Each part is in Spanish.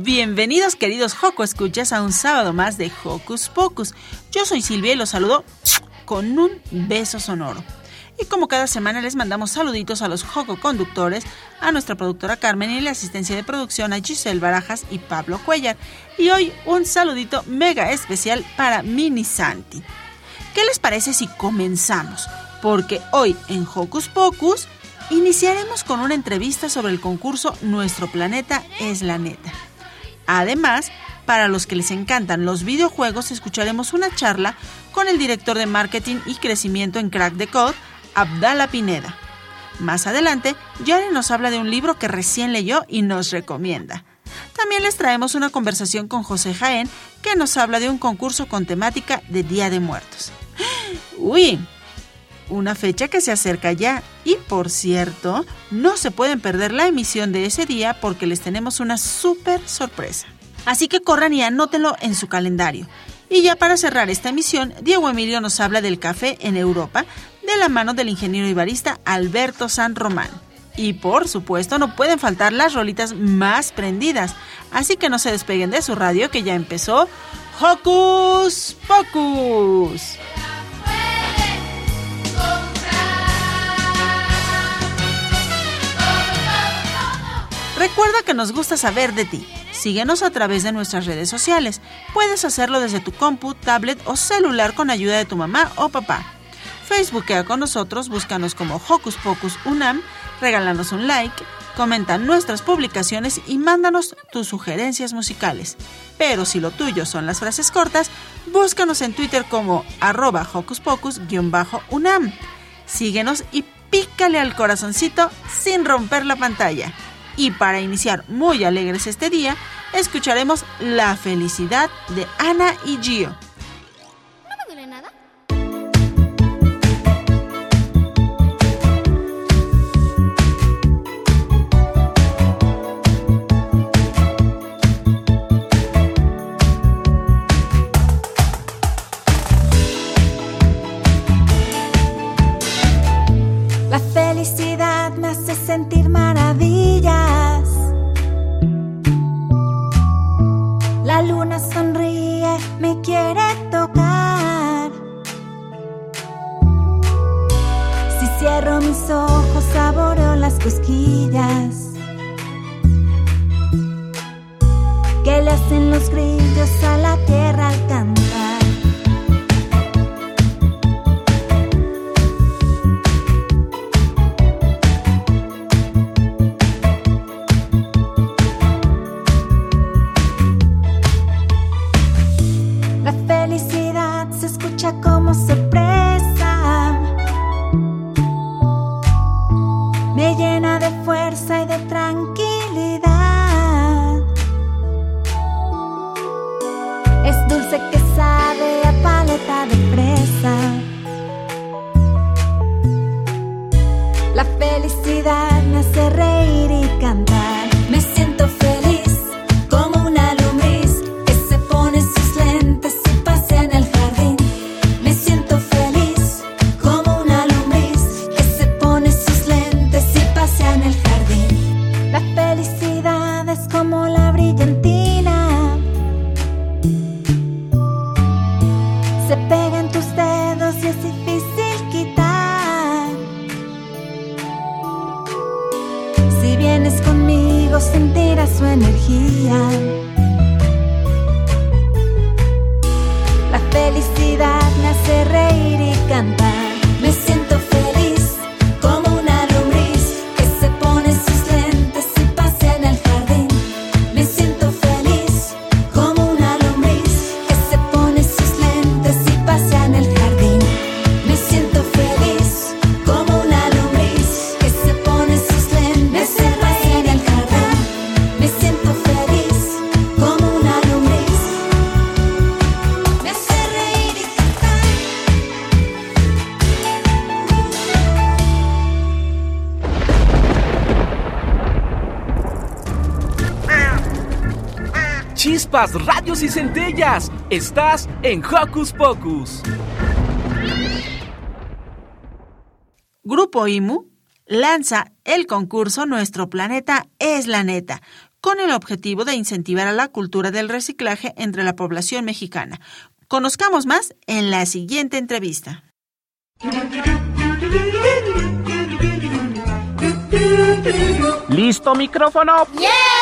Bienvenidos queridos Joco Escuchas a un sábado más de Hocus Pocus. Yo soy Silvia y los saludo con un beso sonoro. Y como cada semana les mandamos saluditos a los Joco conductores, a nuestra productora Carmen y la asistencia de producción a Giselle Barajas y Pablo Cuellar. Y hoy un saludito mega especial para Mini Santi. ¿Qué les parece si comenzamos? Porque hoy en Hocus Pocus Iniciaremos con una entrevista sobre el concurso Nuestro Planeta es la Neta. Además, para los que les encantan los videojuegos, escucharemos una charla con el director de marketing y crecimiento en Crack the Code, Abdala Pineda. Más adelante, Yare nos habla de un libro que recién leyó y nos recomienda. También les traemos una conversación con José Jaén, que nos habla de un concurso con temática de Día de Muertos. Uy, una fecha que se acerca ya. Y por cierto, no se pueden perder la emisión de ese día porque les tenemos una súper sorpresa. Así que corran y anótenlo en su calendario. Y ya para cerrar esta emisión, Diego Emilio nos habla del café en Europa de la mano del ingeniero ibarista Alberto San Román. Y por supuesto no pueden faltar las rolitas más prendidas, así que no se despeguen de su radio que ya empezó Hocus Pocus. Recuerda que nos gusta saber de ti. Síguenos a través de nuestras redes sociales. Puedes hacerlo desde tu compu, tablet o celular con ayuda de tu mamá o papá. Facebookea con nosotros, búscanos como Hocus Pocus Unam, regálanos un like, comenta nuestras publicaciones y mándanos tus sugerencias musicales. Pero si lo tuyo son las frases cortas, búscanos en Twitter como arroba Hocus Pocus-Unam. Síguenos y pícale al corazoncito sin romper la pantalla. Y para iniciar muy alegres este día, escucharemos La felicidad de Ana y Gio. La felicidad me hace sentir maravilla quiere tocar. Si cierro mis ojos, saboreo las cosquillas que le hacen los grillos a la tierra al cantar. Chispas, radios y centellas. Estás en Hocus Pocus. Grupo IMU lanza el concurso Nuestro planeta es la neta, con el objetivo de incentivar a la cultura del reciclaje entre la población mexicana. Conozcamos más en la siguiente entrevista. ¿Listo micrófono? ¡Yeah!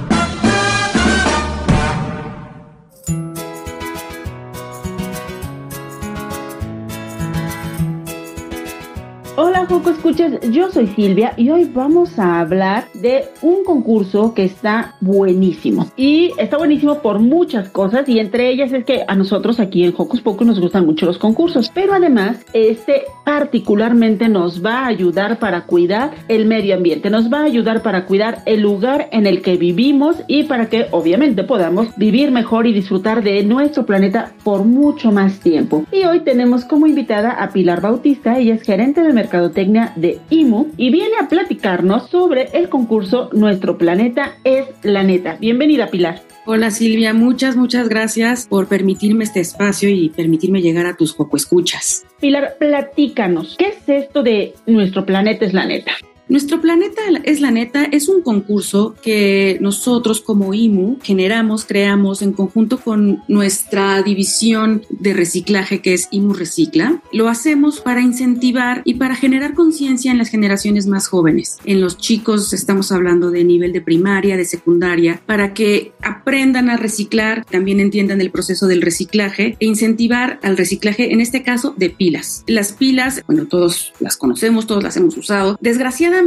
Hola Joco Escuchas, yo soy Silvia y hoy vamos a hablar de un concurso que está buenísimo. Y está buenísimo por muchas cosas y entre ellas es que a nosotros aquí en Hocus Pocus nos gustan mucho los concursos, pero además este particularmente nos va a ayudar para cuidar el medio ambiente, nos va a ayudar para cuidar el lugar en el que vivimos y para que obviamente podamos vivir mejor y disfrutar de nuestro planeta por mucho más tiempo. Y hoy tenemos como invitada a Pilar Bautista, ella es gerente de mercadotecnia de IMU y viene a platicarnos sobre el concurso Nuestro planeta es la neta. Bienvenida Pilar. Hola Silvia, muchas, muchas gracias por permitirme este espacio y permitirme llegar a tus poco escuchas. Pilar, platícanos, ¿qué es esto de Nuestro planeta es la neta? Nuestro planeta es la neta es un concurso que nosotros como IMU generamos, creamos en conjunto con nuestra división de reciclaje que es IMU Recicla. Lo hacemos para incentivar y para generar conciencia en las generaciones más jóvenes. En los chicos estamos hablando de nivel de primaria, de secundaria, para que aprendan a reciclar, también entiendan el proceso del reciclaje e incentivar al reciclaje, en este caso de pilas. Las pilas, bueno, todos las conocemos, todos las hemos usado. Desgraciadamente,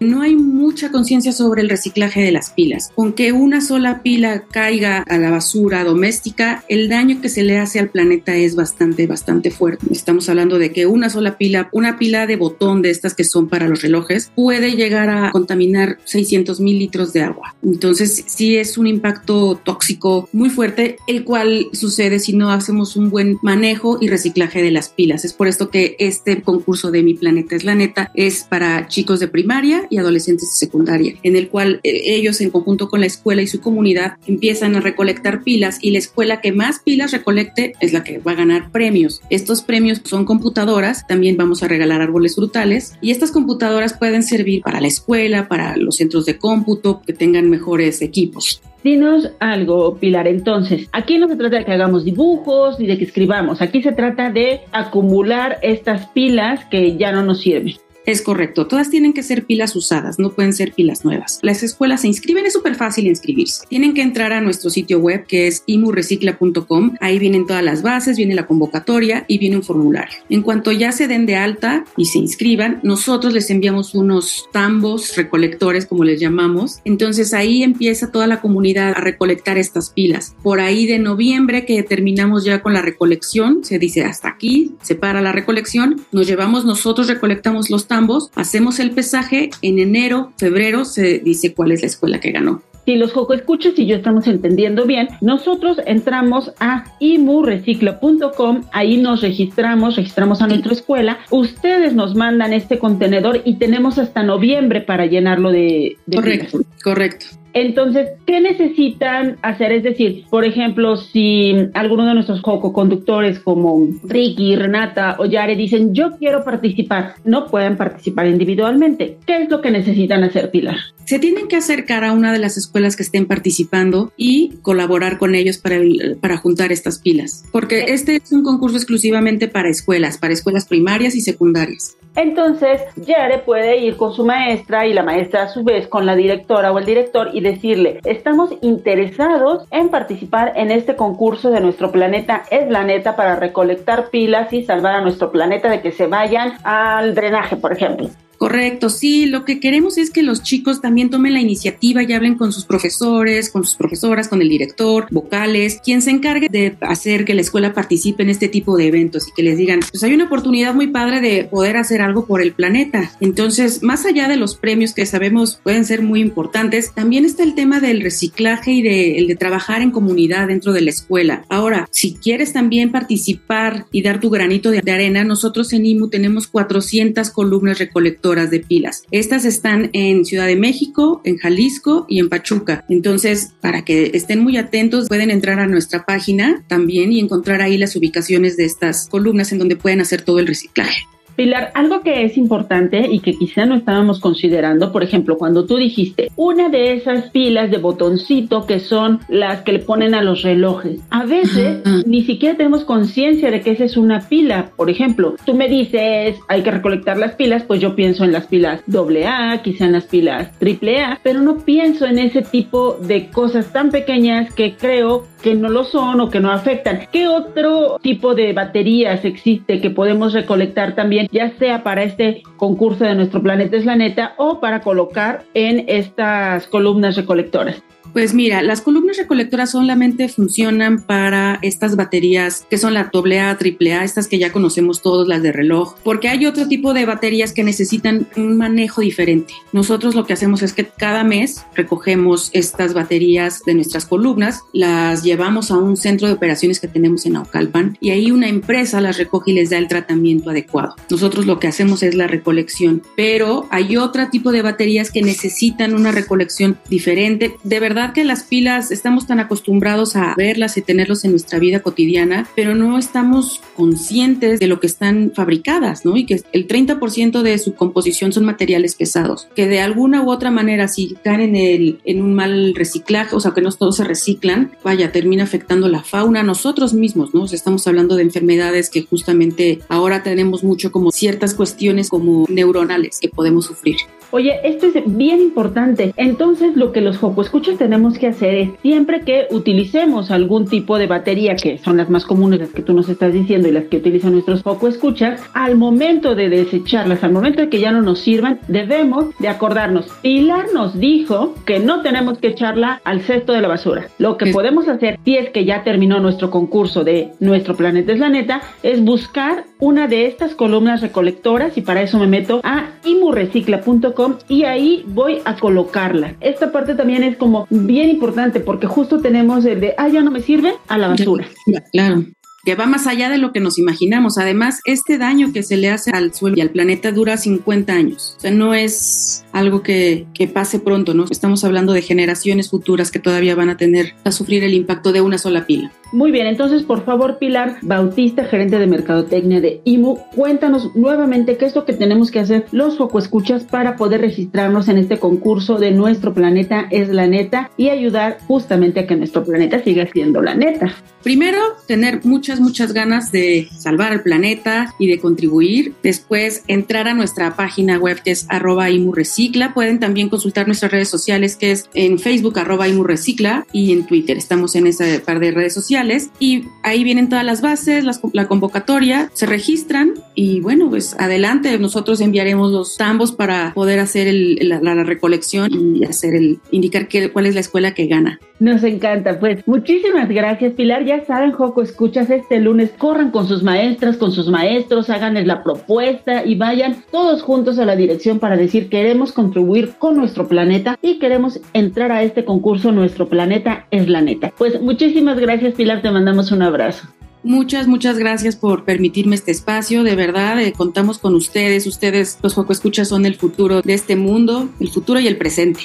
no hay mucha conciencia sobre el reciclaje de las pilas. Con que una sola pila caiga a la basura doméstica, el daño que se le hace al planeta es bastante, bastante fuerte. Estamos hablando de que una sola pila, una pila de botón de estas que son para los relojes, puede llegar a contaminar 600 mil litros de agua. Entonces, sí es un impacto tóxico muy fuerte, el cual sucede si no hacemos un buen manejo y reciclaje de las pilas. Es por esto que este concurso de Mi Planeta es la neta es para chicos de primaria y adolescentes de secundaria, en el cual eh, ellos en conjunto con la escuela y su comunidad empiezan a recolectar pilas y la escuela que más pilas recolecte es la que va a ganar premios. Estos premios son computadoras, también vamos a regalar árboles frutales y estas computadoras pueden servir para la escuela, para los centros de cómputo, que tengan mejores equipos. Dinos algo, Pilar. Entonces, aquí no se trata de que hagamos dibujos ni de que escribamos. Aquí se trata de acumular estas pilas que ya no nos sirven. Es correcto, todas tienen que ser pilas usadas, no pueden ser pilas nuevas. Las escuelas se inscriben, es súper fácil inscribirse. Tienen que entrar a nuestro sitio web que es imurecicla.com, ahí vienen todas las bases, viene la convocatoria y viene un formulario. En cuanto ya se den de alta y se inscriban, nosotros les enviamos unos tambos recolectores, como les llamamos. Entonces ahí empieza toda la comunidad a recolectar estas pilas. Por ahí de noviembre que terminamos ya con la recolección, se dice hasta aquí, se para la recolección, nos llevamos nosotros, recolectamos los ambos, hacemos el pesaje, en enero, febrero se dice cuál es la escuela que ganó. Si los Joco Escuchas y yo estamos entendiendo bien, nosotros entramos a imurecicla.com, ahí nos registramos, registramos a nuestra escuela, ustedes nos mandan este contenedor y tenemos hasta noviembre para llenarlo de... de correcto, pilas. correcto. Entonces, ¿qué necesitan hacer? Es decir, por ejemplo, si alguno de nuestros conductores como Ricky, Renata o Yare dicen, yo quiero participar, no pueden participar individualmente. ¿Qué es lo que necesitan hacer, Pilar? Se tienen que acercar a una de las escuelas que estén participando y colaborar con ellos para, para juntar estas pilas, porque este es un concurso exclusivamente para escuelas, para escuelas primarias y secundarias. Entonces, Yare puede ir con su maestra y la maestra a su vez con la directora o el director y decirle, estamos interesados en participar en este concurso de nuestro planeta es la neta para recolectar pilas y salvar a nuestro planeta de que se vayan al drenaje, por ejemplo. Correcto, sí, lo que queremos es que los chicos también tomen la iniciativa y hablen con sus profesores, con sus profesoras, con el director, vocales, quien se encargue de hacer que la escuela participe en este tipo de eventos y que les digan, pues hay una oportunidad muy padre de poder hacer algo por el planeta. Entonces, más allá de los premios que sabemos pueden ser muy importantes, también está el tema del reciclaje y de, el de trabajar en comunidad dentro de la escuela. Ahora, si quieres también participar y dar tu granito de, arena, nosotros en IMU tenemos 400 columnas recolectoras de pilas. Estas están en Ciudad de México, en Jalisco y en Pachuca. Entonces, para que estén muy atentos, pueden entrar a nuestra página también y encontrar ahí las ubicaciones de estas columnas en donde pueden hacer todo el reciclaje. Pilar, algo que es importante y que quizá no estábamos considerando, por ejemplo, cuando tú dijiste una de esas pilas de botoncito que son las que le ponen a los relojes, a veces ni siquiera tenemos conciencia de que esa es una pila. Por ejemplo, tú me dices hay que recolectar las pilas, pues yo pienso en las pilas AA, quizá en las pilas AAA, pero no pienso en ese tipo de cosas tan pequeñas que creo que no lo son o que no afectan. ¿Qué otro tipo de baterías existe que podemos recolectar también, ya sea para este concurso de nuestro planeta es la neta o para colocar en estas columnas recolectoras? Pues mira, las columnas recolectoras solamente funcionan para estas baterías que son la AA, AAA, estas que ya conocemos todos, las de reloj, porque hay otro tipo de baterías que necesitan un manejo diferente. Nosotros lo que hacemos es que cada mes recogemos estas baterías de nuestras columnas, las llevamos a un centro de operaciones que tenemos en Aucalpan y ahí una empresa las recoge y les da el tratamiento adecuado. Nosotros lo que hacemos es la recolección, pero hay otro tipo de baterías que necesitan una recolección diferente. De verdad, que las pilas estamos tan acostumbrados a verlas y tenerlos en nuestra vida cotidiana, pero no estamos conscientes de lo que están fabricadas, ¿no? Y que el 30% de su composición son materiales pesados, que de alguna u otra manera, si caen en, el, en un mal reciclaje, o sea, que no todos se reciclan, vaya, termina afectando la fauna, nosotros mismos, ¿no? O sea, estamos hablando de enfermedades que justamente ahora tenemos mucho como ciertas cuestiones como neuronales que podemos sufrir. Oye, esto es bien importante. Entonces, lo que los Joco Escuchas tenemos que hacer es siempre que utilicemos algún tipo de batería, que son las más comunes, las que tú nos estás diciendo y las que utilizan nuestros Joco Escuchas, al momento de desecharlas, al momento de que ya no nos sirvan, debemos de acordarnos. Pilar nos dijo que no tenemos que echarla al cesto de la basura. Lo que podemos hacer, si es que ya terminó nuestro concurso de Nuestro Planeta es la Neta, es buscar una de estas columnas recolectoras y para eso me meto a imurecicla.com y ahí voy a colocarla. Esta parte también es como bien importante porque justo tenemos el de, ah, ya no me sirve, a la basura. Claro que va más allá de lo que nos imaginamos. Además, este daño que se le hace al suelo y al planeta dura 50 años. O sea, no es algo que, que, pase pronto, ¿no? Estamos hablando de generaciones futuras que todavía van a tener a sufrir el impacto de una sola pila. Muy bien, entonces por favor Pilar Bautista, gerente de Mercadotecnia de IMU, cuéntanos nuevamente qué es lo que tenemos que hacer los escuchas para poder registrarnos en este concurso de Nuestro Planeta es la neta y ayudar justamente a que nuestro planeta siga siendo la neta. Primero, tener muchas, muchas ganas de salvar al planeta y de contribuir. Después, entrar a nuestra página web que es arroba imurecicla. Pueden también consultar nuestras redes sociales que es en Facebook arroba imurecicla y en Twitter. Estamos en ese par de redes sociales y ahí vienen todas las bases, la convocatoria, se registran y bueno, pues adelante, nosotros enviaremos los tambos para poder hacer la, recolección y hacer el, indicar qué, cuál es la escuela que gana. Nos encanta, pues muchísimas gracias Pilar, ya saben, Joco, escuchas este lunes, corran con sus maestras, con sus maestros, háganles la propuesta y vayan todos juntos a la dirección para decir queremos contribuir con nuestro planeta y queremos entrar a este concurso, nuestro planeta es la neta. Pues muchísimas gracias Pilar, te mandamos un abrazo. Muchas, muchas gracias por permitirme este espacio. De verdad, eh, contamos con ustedes. Ustedes, los Foco Escuchas, son el futuro de este mundo, el futuro y el presente.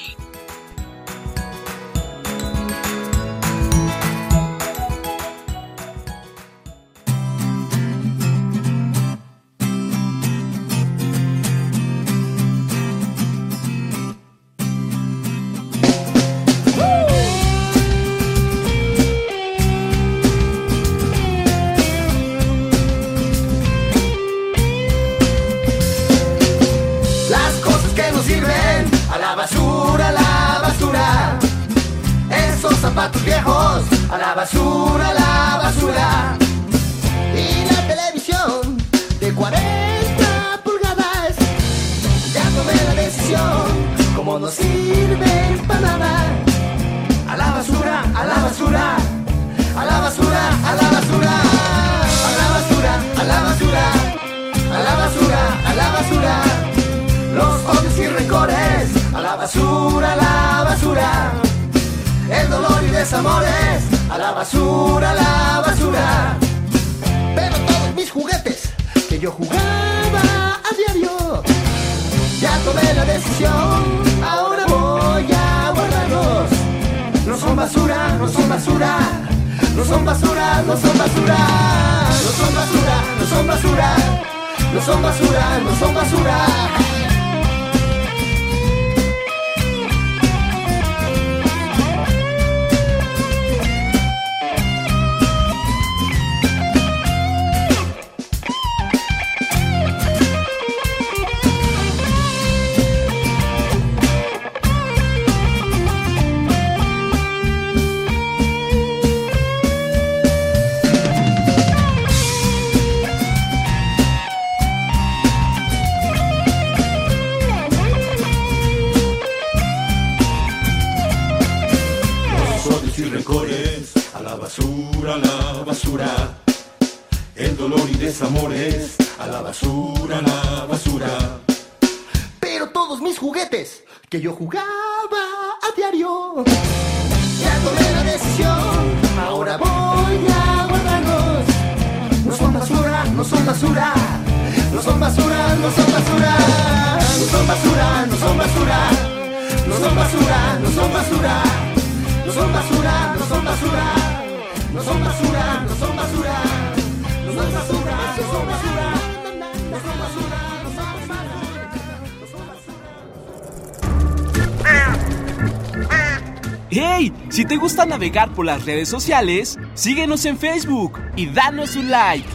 Navegar por las redes sociales, síguenos en Facebook y danos un like.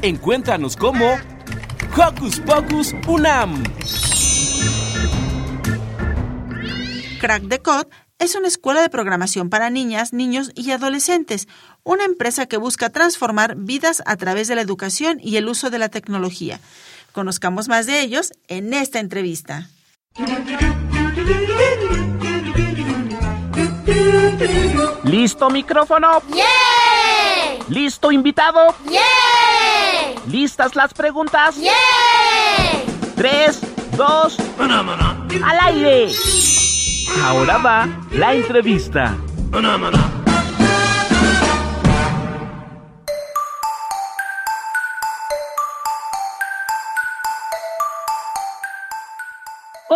Encuéntranos como Hocus Pocus Unam. Crack the Code es una escuela de programación para niñas, niños y adolescentes, una empresa que busca transformar vidas a través de la educación y el uso de la tecnología. Conozcamos más de ellos en esta entrevista. ¿Listo micrófono? ¡Yeah! ¿Listo invitado? ¡Yeah! ¿Listas las preguntas? ¡Yeah! Tres, dos, al aire. Ahora va la entrevista.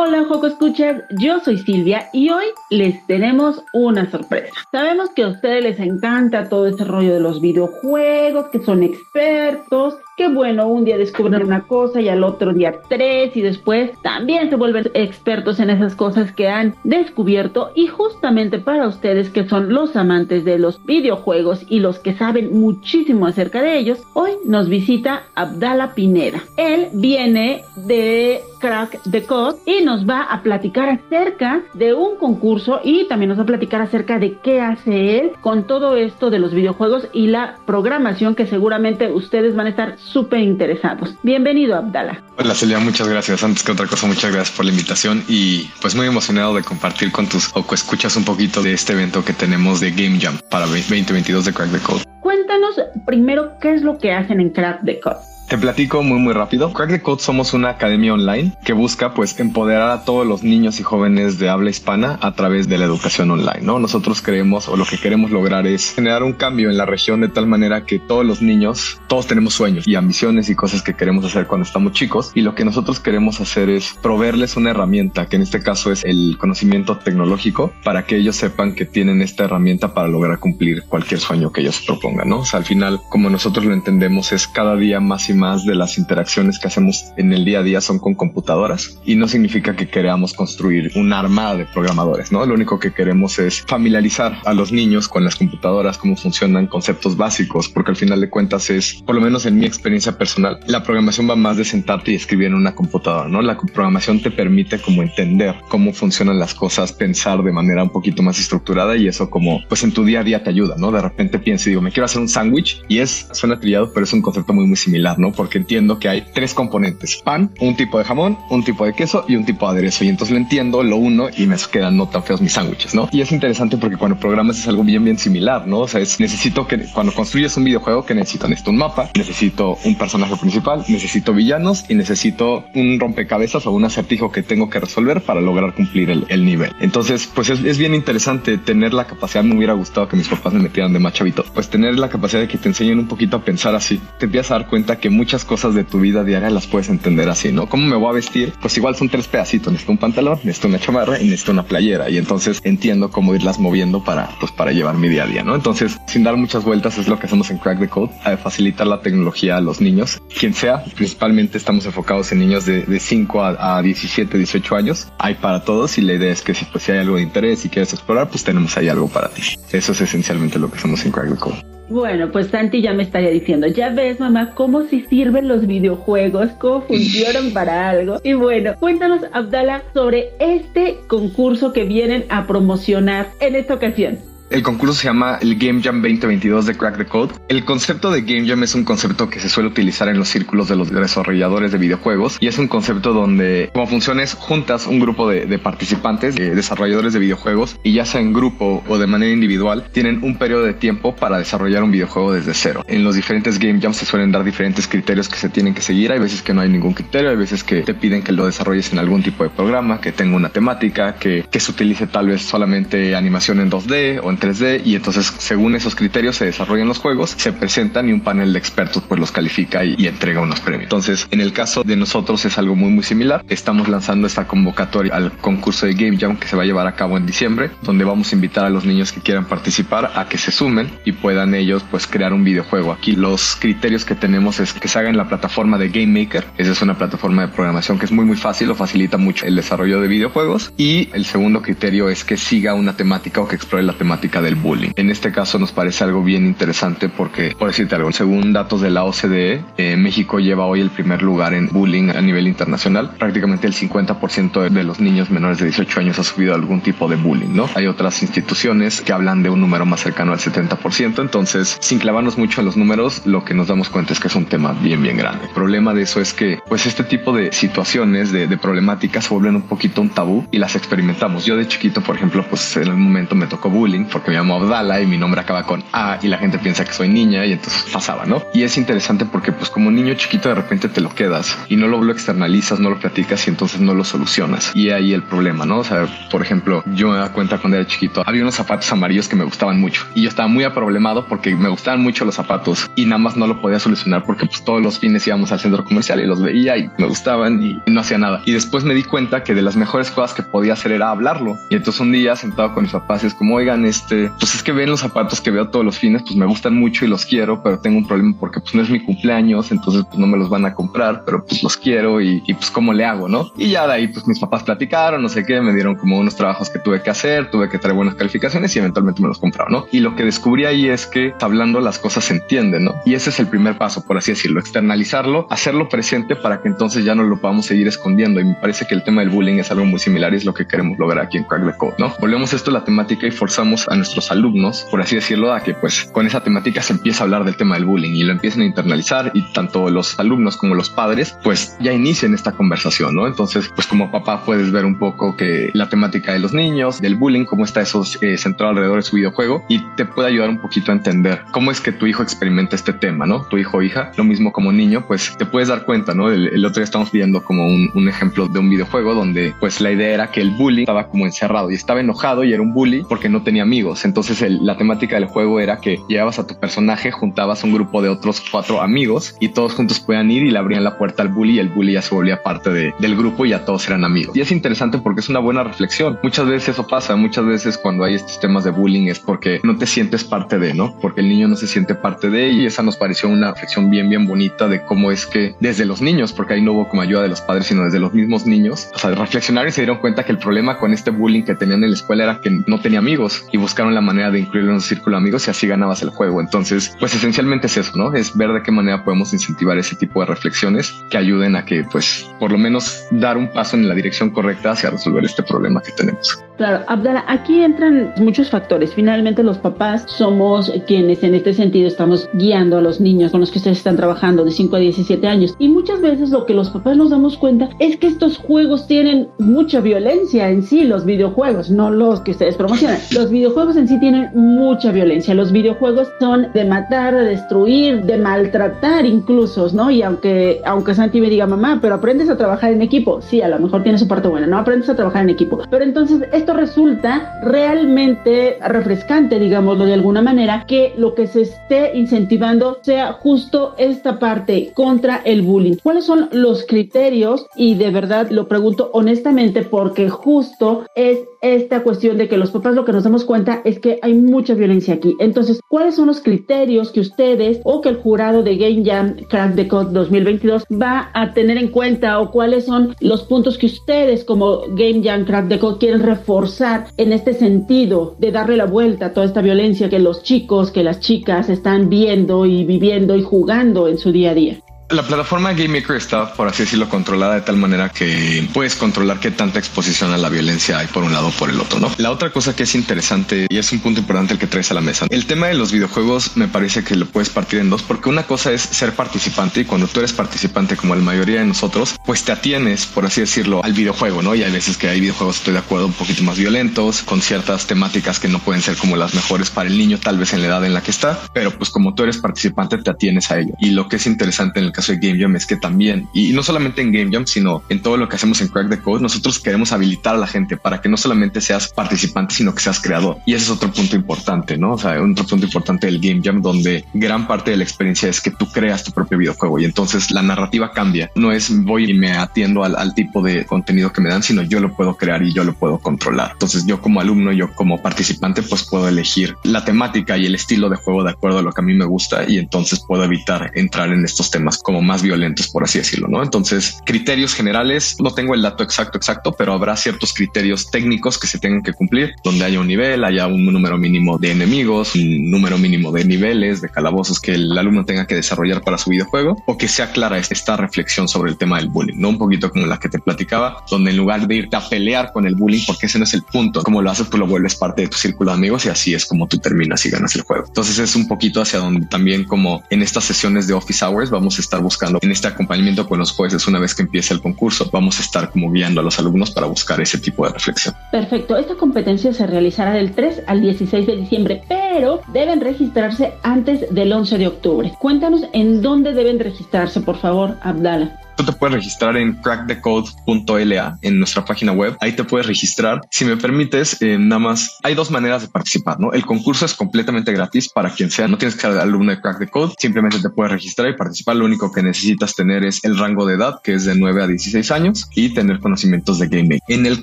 Hola Joco Escuchas, yo soy Silvia y hoy les tenemos una sorpresa. Sabemos que a ustedes les encanta todo ese rollo de los videojuegos, que son expertos, que bueno, un día descubren una cosa y al otro día tres y después también se vuelven expertos en esas cosas que han descubierto y justamente para ustedes que son los amantes de los videojuegos y los que saben muchísimo acerca de ellos, hoy nos visita Abdala Pineda. Él viene de Crack the Code y nos va a platicar acerca de un concurso y también nos va a platicar acerca de qué hace él con todo esto de los videojuegos y la programación que seguramente ustedes van a estar súper interesados. Bienvenido, Abdala. Hola Celia, muchas gracias. Antes que otra cosa, muchas gracias por la invitación y pues muy emocionado de compartir con tus o escuchas un poquito de este evento que tenemos de Game Jam para 2022 de Crack the Code. Cuéntanos primero qué es lo que hacen en Crack the Code. Te platico muy muy rápido. Crack the Code somos una academia online que busca pues empoderar a todos los niños y jóvenes de habla hispana a través de la educación online, ¿no? Nosotros creemos o lo que queremos lograr es generar un cambio en la región de tal manera que todos los niños, todos tenemos sueños y ambiciones y cosas que queremos hacer cuando estamos chicos y lo que nosotros queremos hacer es proveerles una herramienta que en este caso es el conocimiento tecnológico para que ellos sepan que tienen esta herramienta para lograr cumplir cualquier sueño que ellos propongan, ¿no? O sea, al final, como nosotros lo entendemos, es cada día más y más de las interacciones que hacemos en el día a día son con computadoras y no significa que queramos construir un armada de programadores, ¿no? Lo único que queremos es familiarizar a los niños con las computadoras, cómo funcionan conceptos básicos, porque al final de cuentas es, por lo menos en mi experiencia personal, la programación va más de sentarte y escribir en una computadora, ¿no? La programación te permite como entender cómo funcionan las cosas, pensar de manera un poquito más estructurada y eso como pues en tu día a día te ayuda, ¿no? De repente pienso y digo, me quiero hacer un sándwich y es, suena trillado, pero es un concepto muy muy similar, ¿no? Porque entiendo que hay tres componentes, pan, un tipo de jamón, un tipo de queso y un tipo de aderezo. Y entonces lo entiendo, lo uno y me quedan no tan feos mis sándwiches, ¿no? Y es interesante porque cuando programas es algo bien, bien similar, ¿no? O sea, es necesito que cuando construyes un videojuego, que necesito? Necesito un mapa, necesito un personaje principal, necesito villanos y necesito un rompecabezas o un acertijo que tengo que resolver para lograr cumplir el, nivel. Entonces, pues es, es, bien interesante tener la capacidad, me hubiera gustado que mis papás me metieran de más chavito, pues tener la capacidad de que te enseñen un poquito a pensar así. Te empiezas a dar cuenta que muchas cosas de tu vida diaria las puedes entender así, ¿no? ¿Cómo me voy a vestir? Pues igual son tres pedacitos, necesito un pantalón, necesito una chamarra y necesito una playera y entonces entiendo cómo irlas moviendo para, pues para llevar mi día a día, ¿no? Entonces, sin dar muchas vueltas es lo que hacemos en Crack the Code, a facilitar la tecnología a los niños, quien sea, principalmente estamos enfocados en niños de, de 5 a, a 17, 18 años, hay para todos y la idea es que si, pues, si hay algo de interés y quieres explorar, pues tenemos ahí algo para ti. Eso es esencialmente lo que hacemos en Crack the Code. Bueno, pues Santi ya me estaría diciendo, ya ves mamá, cómo si sirven los videojuegos, cómo funcionan para algo. Y bueno, cuéntanos Abdala sobre este concurso que vienen a promocionar en esta ocasión. El concurso se llama el Game Jam 2022 de Crack the Code. El concepto de Game Jam es un concepto que se suele utilizar en los círculos de los desarrolladores de videojuegos y es un concepto donde como funciona es juntas un grupo de, participantes, de desarrolladores de videojuegos y ya sea en grupo o de manera individual tienen un periodo de tiempo para desarrollar un videojuego desde cero. En los diferentes Game Jams se suelen dar diferentes criterios que se tienen que seguir. Hay veces que no hay ningún criterio, hay veces que te piden que lo desarrolles en algún tipo de programa, que tenga una temática, que, que se utilice tal vez solamente animación en 2D o en 3D y entonces según esos criterios se desarrollan los juegos, se presentan y un panel de expertos pues los califica y, entrega unos premios. Entonces en el caso de nosotros es algo muy muy similar. Estamos lanzando esta convocatoria al concurso de Game Jam que se va a llevar a cabo en diciembre, donde vamos a invitar a los niños que quieran participar a que se sumen y puedan ellos pues crear un videojuego. Aquí los criterios que tenemos es que se haga la plataforma de Game Maker. Esa es una plataforma de programación que es muy muy fácil o facilita mucho el desarrollo de videojuegos. Y el segundo criterio es que siga una temática o que explore la temática del bullying. En este caso nos parece algo bien interesante porque, por decirte algo, según datos de la OCDE, eh, México lleva hoy el primer lugar en bullying a nivel internacional. Prácticamente el 50% de los niños menores de 18 años ha sufrido algún tipo de bullying, ¿no? Hay otras instituciones que hablan de un número más cercano al 70%, entonces, sin clavarnos mucho en los números, lo que nos damos cuenta es que es un tema bien, bien grande. El problema de eso es que, pues, este tipo de situaciones, de, de problemáticas, se vuelven un poquito un tabú y las experimentamos. Yo de chiquito, por ejemplo, pues en algún momento me tocó bullying porque me llamo Abdala y mi nombre acaba con A y la gente piensa que soy niña y entonces pasaba, ¿no? Y es interesante porque pues como niño chiquito de repente te lo quedas y no lo, externalizas, no lo platicas y entonces no lo solucionas. Y ahí el problema, ¿no? O sea, por ejemplo, yo me da cuenta cuando era chiquito, había unos zapatos amarillos que me gustaban mucho y yo estaba muy aproblemado porque me gustaban mucho los zapatos y nada más no lo podía solucionar porque pues todos los fines íbamos al centro comercial y los veía y me gustaban y no hacía nada. Y después me di cuenta que de las mejores cosas que podía hacer era hablarlo. Y entonces un día sentado con mis papás es como, oigan, este, pues es que ven los zapatos que veo todos los fines, pues me gustan mucho y los quiero, pero tengo un problema porque pues no es mi cumpleaños, entonces pues no me los van a comprar, pero pues los quiero y, pues cómo le hago, ¿no? Y ya de ahí pues mis papás platicaron, no sé qué, me dieron como unos trabajos que tuve que hacer, tuve que traer buenas calificaciones y eventualmente me los compraron, ¿no? Y lo que descubrí ahí es que hablando las cosas se entienden, ¿no? Y ese es el primer paso, por así decirlo, externalizarlo, hacerlo presente para que entonces ya no lo podamos seguir escondiendo. Y me parece que el tema del bullying es algo muy similar y es lo que queremos lograr aquí en Crack the Code, ¿no? Volvemos esto a la temática y forzamos a nuestros alumnos, por así decirlo, a que pues con esa temática se empieza a hablar del tema del bullying y lo empiecen a internalizar y tanto los alumnos como los padres pues ya inician esta conversación, ¿no? Entonces pues como papá puedes ver un poco que la temática de los niños, del bullying, cómo está eso eh, centrado alrededor de su videojuego y te puede ayudar un poquito a entender cómo es que tu hijo experimenta este tema, ¿no? Tu hijo o hija, lo mismo como niño, pues te puedes dar cuenta, ¿no? El, el otro día estamos viendo como un, un ejemplo de un videojuego donde pues la idea era que el bully estaba como encerrado y estaba enojado y era un bully porque no tenía amigos. Entonces el, la temática del juego era que llevabas a tu personaje, juntabas un grupo de otros cuatro amigos y todos juntos podían ir y le abrían la puerta al bully y el bully ya se volvía parte de, del grupo y ya todos eran amigos. Y es interesante porque es una buena reflexión. Muchas veces eso pasa, muchas veces cuando hay estos temas de bullying es porque no te sientes parte de, ¿no? Porque el niño no se siente parte de y esa nos pareció una reflexión bien, bien bonita de cómo es que desde los niños, porque ahí no hubo como ayuda de los padres, sino desde los mismos niños, o sea, reflexionaron y se dieron cuenta que el problema con este bullying que tenían en la escuela era que no tenía amigos y buscaron la manera de incluirlo en un círculo de amigos y así ganabas el juego. Entonces, pues esencialmente es eso, ¿no? Es ver de qué manera podemos incentivar ese tipo de reflexiones que ayuden a que, pues, por lo menos dar un paso en la dirección correcta hacia resolver este problema que tenemos. Claro, Abdala, aquí entran muchos factores. Finalmente los papás somos quienes en este sentido estamos guiando a los niños con los que ustedes están trabajando de 5 a 17 años. Y muchas veces lo que los papás nos damos cuenta es que estos juegos tienen mucha violencia en sí, los videojuegos, no los que ustedes promocionan. Los videojuegos en sí tienen mucha violencia. Los videojuegos son de matar, de destruir, de maltratar incluso, ¿no? Y aunque, aunque Santi me diga, mamá, pero aprendes a trabajar en equipo, sí, a lo mejor tiene su parte buena, ¿no? Aprendes a trabajar en equipo. Pero entonces esto resulta realmente refrescante, digámoslo de alguna manera, que lo que se esté incentivando sea justo esta parte contra el bullying. ¿Cuáles son los criterios? Y de verdad lo pregunto honestamente porque justo es esta cuestión de que los papás lo que nos damos cuenta es que hay mucha violencia aquí. Entonces, ¿cuáles son los criterios que ustedes o que el jurado de Game Jam Crack the Code 2022 va a tener en cuenta o cuáles son los puntos que ustedes como Game Jam Crack the Code quieren reforzar en este sentido de darle la vuelta a toda esta violencia que los chicos, que las chicas están viendo y viviendo y jugando en su día a día? La plataforma Game Maker está, por así decirlo, controlada de tal manera que puedes controlar qué tanta exposición a la violencia hay por un lado o por el otro, ¿no? La otra cosa que es interesante y es un punto importante el que traes a la mesa. El tema de los videojuegos me parece que lo puedes partir en dos porque una cosa es ser participante y cuando tú eres participante como la mayoría de nosotros, pues te atienes, por así decirlo, al videojuego, ¿no? Y hay veces que hay videojuegos, estoy de acuerdo, un poquito más violentos, con ciertas temáticas que no pueden ser como las mejores para el niño, tal vez en la edad en la que está, pero pues como tú eres participante te atienes a ello. Y lo que es interesante en el caso de Game Jam es que también, y no solamente en Game Jam, sino en todo lo que hacemos en Crack the Code, nosotros queremos habilitar a la gente para que no solamente seas participante, sino que seas creador. Y ese es otro punto importante, ¿no? O sea, otro punto importante del Game Jam, donde gran parte de la experiencia es que tú creas tu propio videojuego y entonces la narrativa cambia. No es voy y me atiendo al, al tipo de contenido que me dan, sino yo lo puedo crear y yo lo puedo controlar. Entonces yo como alumno, yo como participante, pues puedo elegir la temática y el estilo de juego de acuerdo a lo que a mí me gusta y entonces puedo evitar entrar en estos temas como más violentos, por así decirlo, ¿no? Entonces, criterios generales, no tengo el dato exacto, exacto, pero habrá ciertos criterios técnicos que se tengan que cumplir, donde haya un nivel, haya un número mínimo de enemigos, un número mínimo de niveles, de calabozos que el alumno tenga que desarrollar para su videojuego, o que sea clara esta reflexión sobre el tema del bullying, ¿no? Un poquito como la que te platicaba, donde en lugar de irte a pelear con el bullying, porque ese no es el punto, como lo haces, tú lo vuelves parte de tu círculo de amigos y así es como tú terminas y ganas el juego. Entonces es un poquito hacia donde también como en estas sesiones de office hours vamos a estar buscando en este acompañamiento con los jueces una vez que empiece el concurso. Vamos a estar como guiando a los alumnos para buscar ese tipo de reflexión. Perfecto. Esta competencia se realizará del 3 al 16 de diciembre, pero deben registrarse antes del 11 de octubre. Cuéntanos en dónde deben registrarse, por favor, Abdala. Tú te puedes registrar en crackthecode.la en nuestra página web. Ahí te puedes registrar. Si me permites, eh, nada más hay dos maneras de participar, ¿no? El concurso es completamente gratis para quien sea. No tienes que ser alumno de Crack the Code. Simplemente te puedes registrar y participar. Lo único que necesitas tener es el rango de edad, que es de 9 a 16 años y tener conocimientos de Game. En el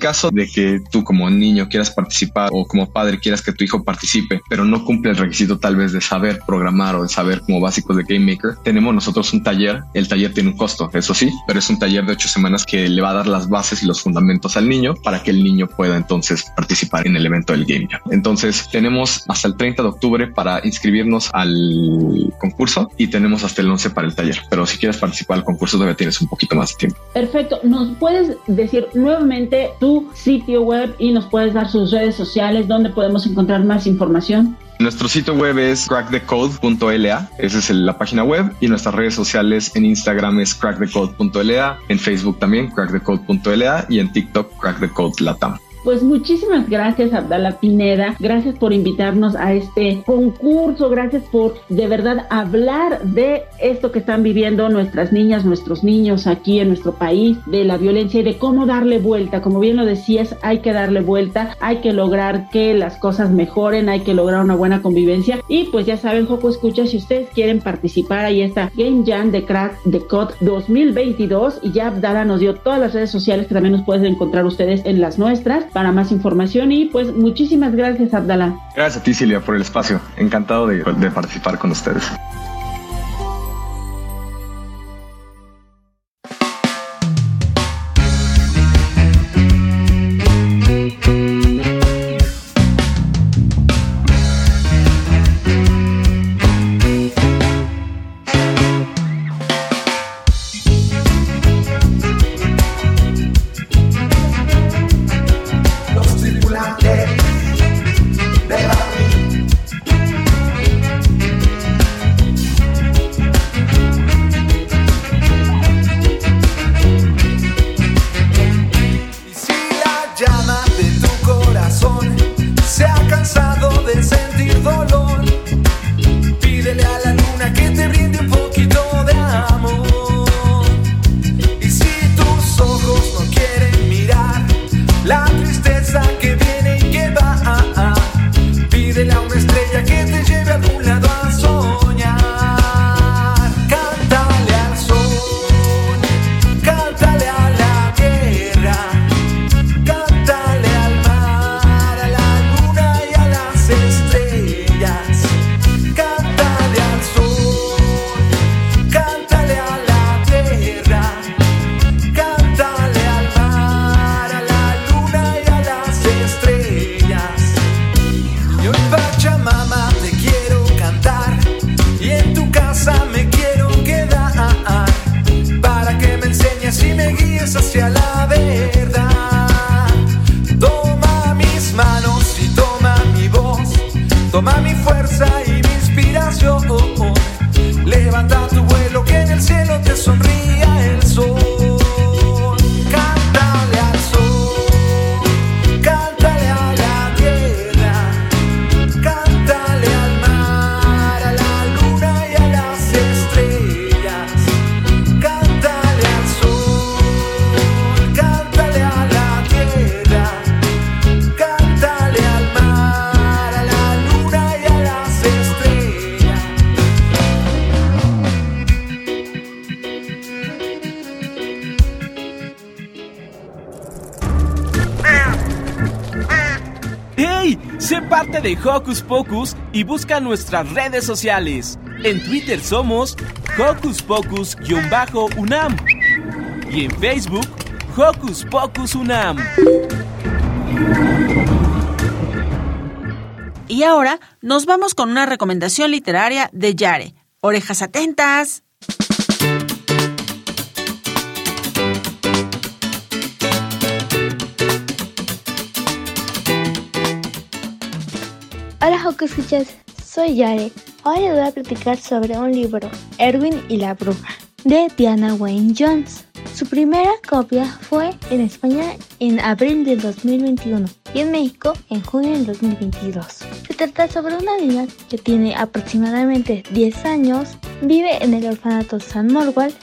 caso de que tú como niño quieras participar o como padre quieras que tu hijo participe, pero no cumple el requisito tal vez de saber programar o de saber como básicos de Game Maker, tenemos nosotros un taller. El taller tiene un costo, eso sí, pero es un taller de ocho semanas que le va a dar las bases y los fundamentos al niño para que el niño pueda entonces participar en el evento del Game Jam. Entonces tenemos hasta el 30 de octubre para inscribirnos al concurso y tenemos hasta el 11 para el taller. Pero si quieres participar al concurso todavía tienes un poquito más de tiempo. Perfecto. ¿Nos puedes decir nuevamente tu sitio web y nos puedes dar sus redes sociales donde podemos encontrar más información? Nuestro sitio web es crackthecode.la, esa es la página web, y nuestras redes sociales en Instagram es crackthecode.la, en Facebook también crackthecode.la y en TikTok crackthecodelatam. Pues muchísimas gracias Abdala Pineda, gracias por invitarnos a este concurso, gracias por de verdad hablar de esto que están viviendo nuestras niñas, nuestros niños aquí en nuestro país, de la violencia y de cómo darle vuelta. Como bien lo decías, hay que darle vuelta, hay que lograr que las cosas mejoren, hay que lograr una buena convivencia. Y pues ya saben, Joco Escucha, si ustedes quieren participar, ahí está Game Jam de Crack de COD 2022 y ya Abdala nos dio todas las redes sociales que también nos pueden encontrar ustedes en las nuestras para más información y pues muchísimas gracias Abdala. Gracias a ti Silvia por el espacio, encantado de, de participar con ustedes. Hocus Pocus y busca nuestras redes sociales. En Twitter somos Hocus Pocus-UNAM y en Facebook Hocus Pocus UNAM. Y ahora nos vamos con una recomendación literaria de Yare. Orejas atentas. Hola Joco Escuchas, soy Yare. Hoy les voy a platicar sobre un libro, Erwin y la bruja, de Diana Wayne Jones. Su primera copia fue en España en abril del 2021 y en México en junio del 2022. Se trata sobre una niña que tiene aproximadamente 10 años, vive en el orfanato San Morwal,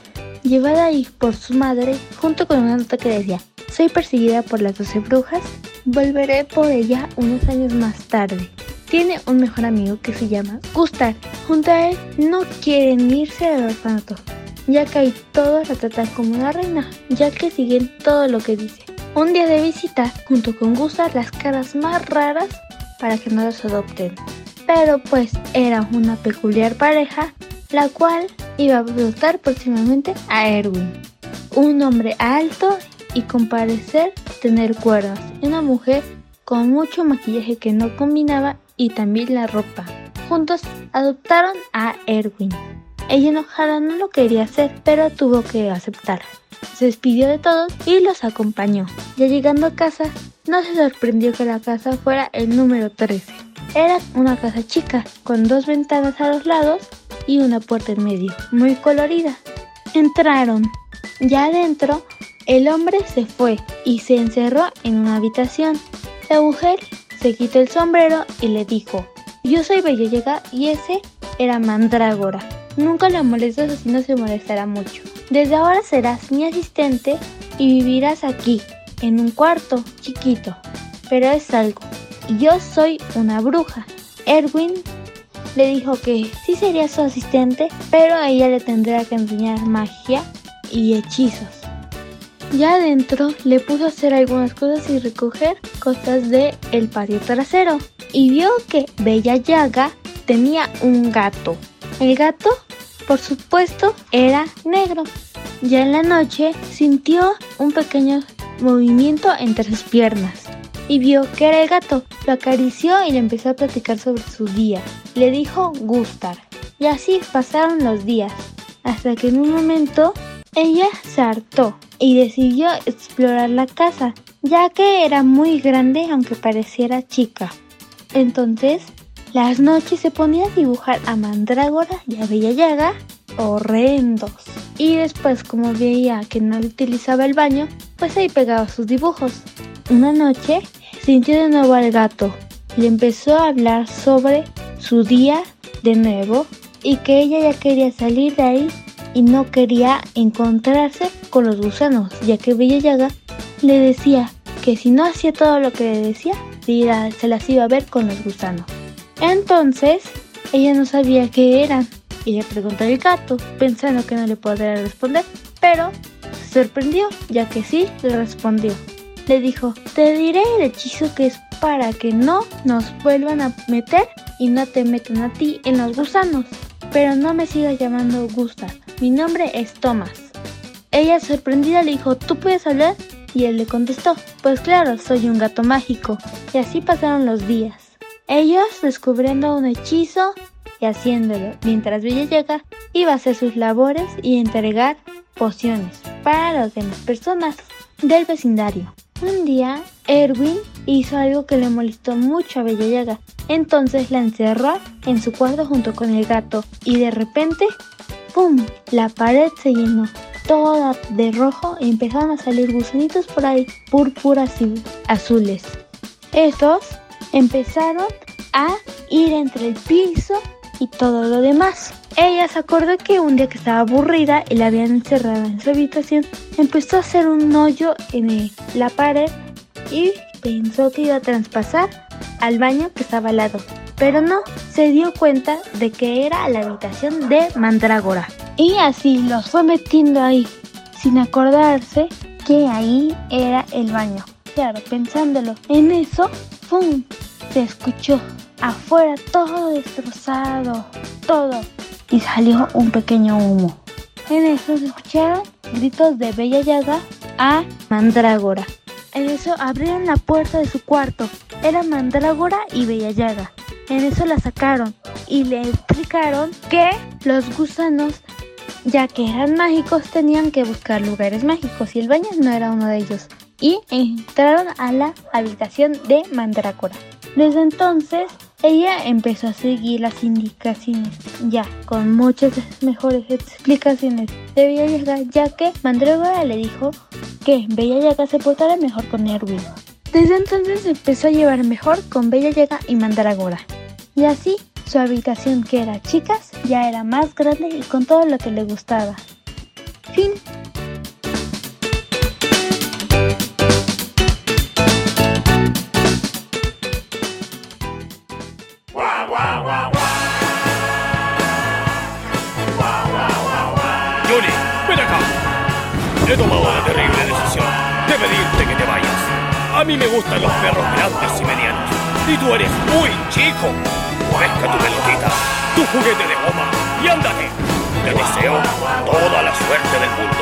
llevada ahí por su madre junto con una nota que decía, soy perseguida por las 12 brujas, volveré por ella unos años más tarde. Tiene un mejor amigo que se llama Gustav. Junto a él no quieren irse al orfanato, ya que ahí todos la tratan como una reina, ya que siguen todo lo que dice. Un día de visita, junto con Gustav, las caras más raras para que no los adopten. Pero pues era una peculiar pareja, la cual iba a adoptar próximamente a Erwin. Un hombre alto y con parecer tener cuerdas. Una mujer con mucho maquillaje que no combinaba y también la ropa. Juntos adoptaron a Erwin. Ella enojada no lo quería hacer, pero tuvo que aceptar. Se despidió de todos y los acompañó. Ya llegando a casa, no se sorprendió que la casa fuera el número 13. Era una casa chica, con dos ventanas a los lados y una puerta en medio, muy colorida. Entraron. Ya adentro, el hombre se fue y se encerró en una habitación. La mujer se quitó el sombrero y le dijo, yo soy Bellallega y ese era Mandrágora. Nunca la molestes así no se molestará mucho. Desde ahora serás mi asistente y vivirás aquí, en un cuarto chiquito. Pero es algo. Yo soy una bruja. Erwin le dijo que sí sería su asistente, pero ella le tendrá que enseñar magia y hechizos. Ya adentro le puso a hacer algunas cosas y recoger cosas de el patio trasero. Y vio que Bella Yaga tenía un gato. El gato, por supuesto, era negro. Ya en la noche sintió un pequeño movimiento entre sus piernas y vio que era el gato. Lo acarició y le empezó a platicar sobre su día. Le dijo gustar. Y así pasaron los días, hasta que en un momento ella se hartó y decidió explorar la casa, ya que era muy grande aunque pareciera chica. Entonces, las noches se ponía a dibujar a Mandrágora y a Bella Yaga horrendos. Y después, como veía que no utilizaba el baño, pues ahí pegaba sus dibujos. Una noche sintió de nuevo al gato y le empezó a hablar sobre su día de nuevo y que ella ya quería salir de ahí y no quería encontrarse con los gusanos, ya que Bella Yaga le decía que si no hacía todo lo que le decía, se las iba a ver con los gusanos. Entonces, ella no sabía qué eran y le preguntó al gato, pensando que no le podría responder, pero se sorprendió, ya que sí le respondió. Le dijo, te diré el hechizo que es para que no nos vuelvan a meter y no te metan a ti en los gusanos. Pero no me sigas llamando Gustav, mi nombre es Thomas. Ella sorprendida le dijo, ¿tú puedes hablar? Y él le contestó, pues claro, soy un gato mágico. Y así pasaron los días. Ellos descubriendo un hechizo y haciéndolo, mientras Bella iba a hacer sus labores y entregar pociones para las demás personas. del vecindario. Un día, Erwin hizo algo que le molestó mucho a Bella. Entonces la encerró en su cuarto junto con el gato y de repente, ¡pum! La pared se llenó toda de rojo y empezaron a salir gusanitos por ahí, púrpuras y azules. Estos empezaron a ir entre el piso y todo lo demás. Ella se acordó que un día que estaba aburrida y la habían encerrado en su habitación, empezó a hacer un hoyo en la pared y pensó que iba a traspasar al baño que estaba al lado. Pero no, se dio cuenta de que era la habitación de Mandrágora. Y así los fue metiendo ahí, sin acordarse que ahí era el baño. Claro, pensándolo en eso, ¡pum! Se escuchó afuera todo destrozado, todo. Y salió un pequeño humo. En eso se escucharon gritos de Bella Yaga a Mandrágora. En eso abrieron la puerta de su cuarto. Era Mandrágora y Bella Yaga. En eso la sacaron y le explicaron que los gusanos, ya que eran mágicos, tenían que buscar lugares mágicos y el baño no era uno de ellos. Y entraron a la habitación de Mandrágora. Desde entonces, ella empezó a seguir las indicaciones, ya con muchas mejores explicaciones de Bella Yaga, ya que Mandrágora le dijo que Bella Yaga se portara mejor con Erwin. Desde entonces empezó a llevar mejor con Bella Yaga y Mandragora. Y así, su habitación que era chicas ya era más grande y con todo lo que le gustaba. Fin. Mí me gustan los perros grandes y medianos. Y tú eres muy chico. Pesca tu pelotita, tu juguete de goma y ándate. Te deseo toda la suerte del mundo.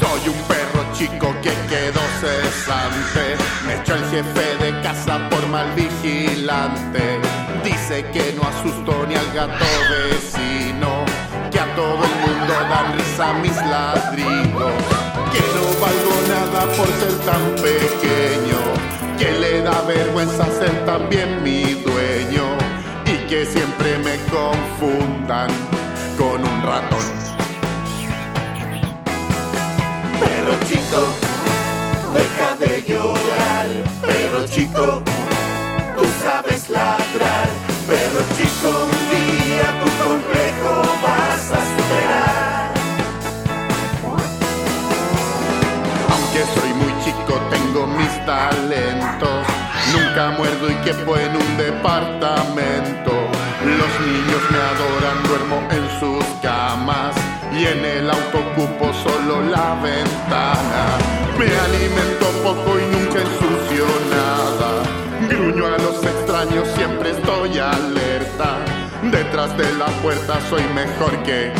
Soy un perro chico que quedó cesante. Me echó el jefe de casa por mal vigilante. Dice que no asustó ni al gato vecino. Que a todo el mundo dan risa mis ladridos. Que no valgo nada por ser tan pequeño. Que le da vergüenza ser también mi dueño. Y que siempre me confundan con un ratón. Perro chico, deja de llorar. Perro chico, tú Perro chico, un día tu complejo vas a superar. Aunque soy muy chico, tengo mis talentos. Nunca muerdo y quepo en un departamento. Los niños me adoran, duermo en sus camas. Y en el auto ocupo solo la ventana. Me alimento poco y nunca ensucio nada. Gruño a los siempre estoy alerta. Detrás de la puerta soy mejor que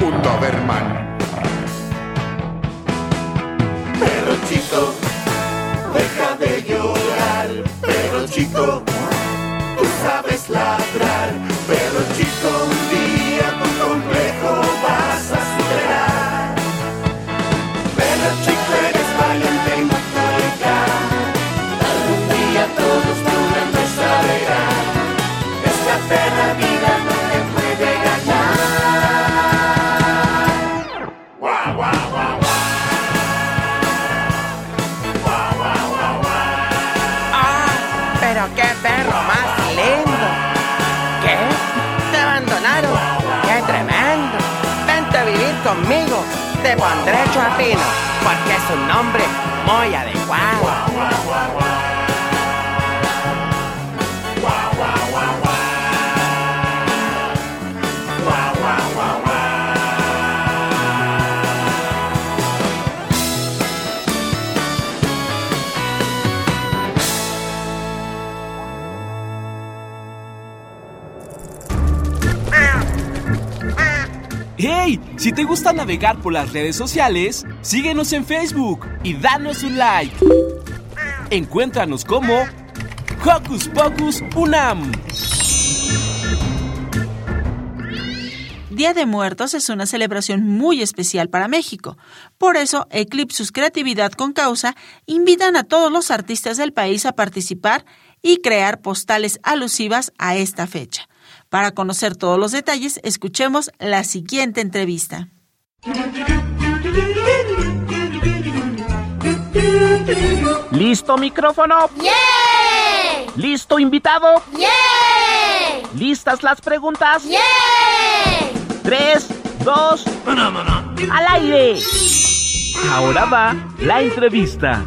un Doberman. Perro chico, deja de llorar. Perro chico, tú sabes ladrar. Perro chico, un día tu complejo conmigo. Te pondré Chapino, porque es un nombre muy adecuado. Si te gusta navegar por las redes sociales, síguenos en Facebook y danos un like. Encuéntranos como Hocus Pocus Unam. Día de Muertos es una celebración muy especial para México. Por eso, Eclipsus Creatividad con Causa invitan a todos los artistas del país a participar y crear postales alusivas a esta fecha. Para conocer todos los detalles, escuchemos la siguiente entrevista. ¿Listo micrófono? ¿Listo invitado? ¿Listas las preguntas? Tres, dos, al aire. Ahora va la entrevista.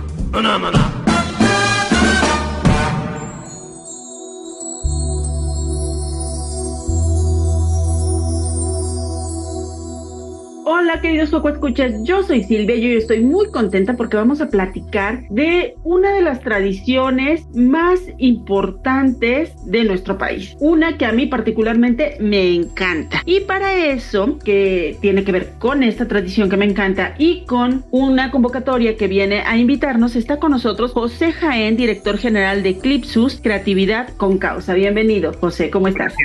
Hola queridos Poco Escuchas, yo soy Silvia y yo estoy muy contenta porque vamos a platicar de una de las tradiciones más importantes de nuestro país. Una que a mí particularmente me encanta. Y para eso, que tiene que ver con esta tradición que me encanta y con una convocatoria que viene a invitarnos, está con nosotros José Jaén, director general de Clipsus Creatividad con Causa. Bienvenido, José, ¿cómo estás?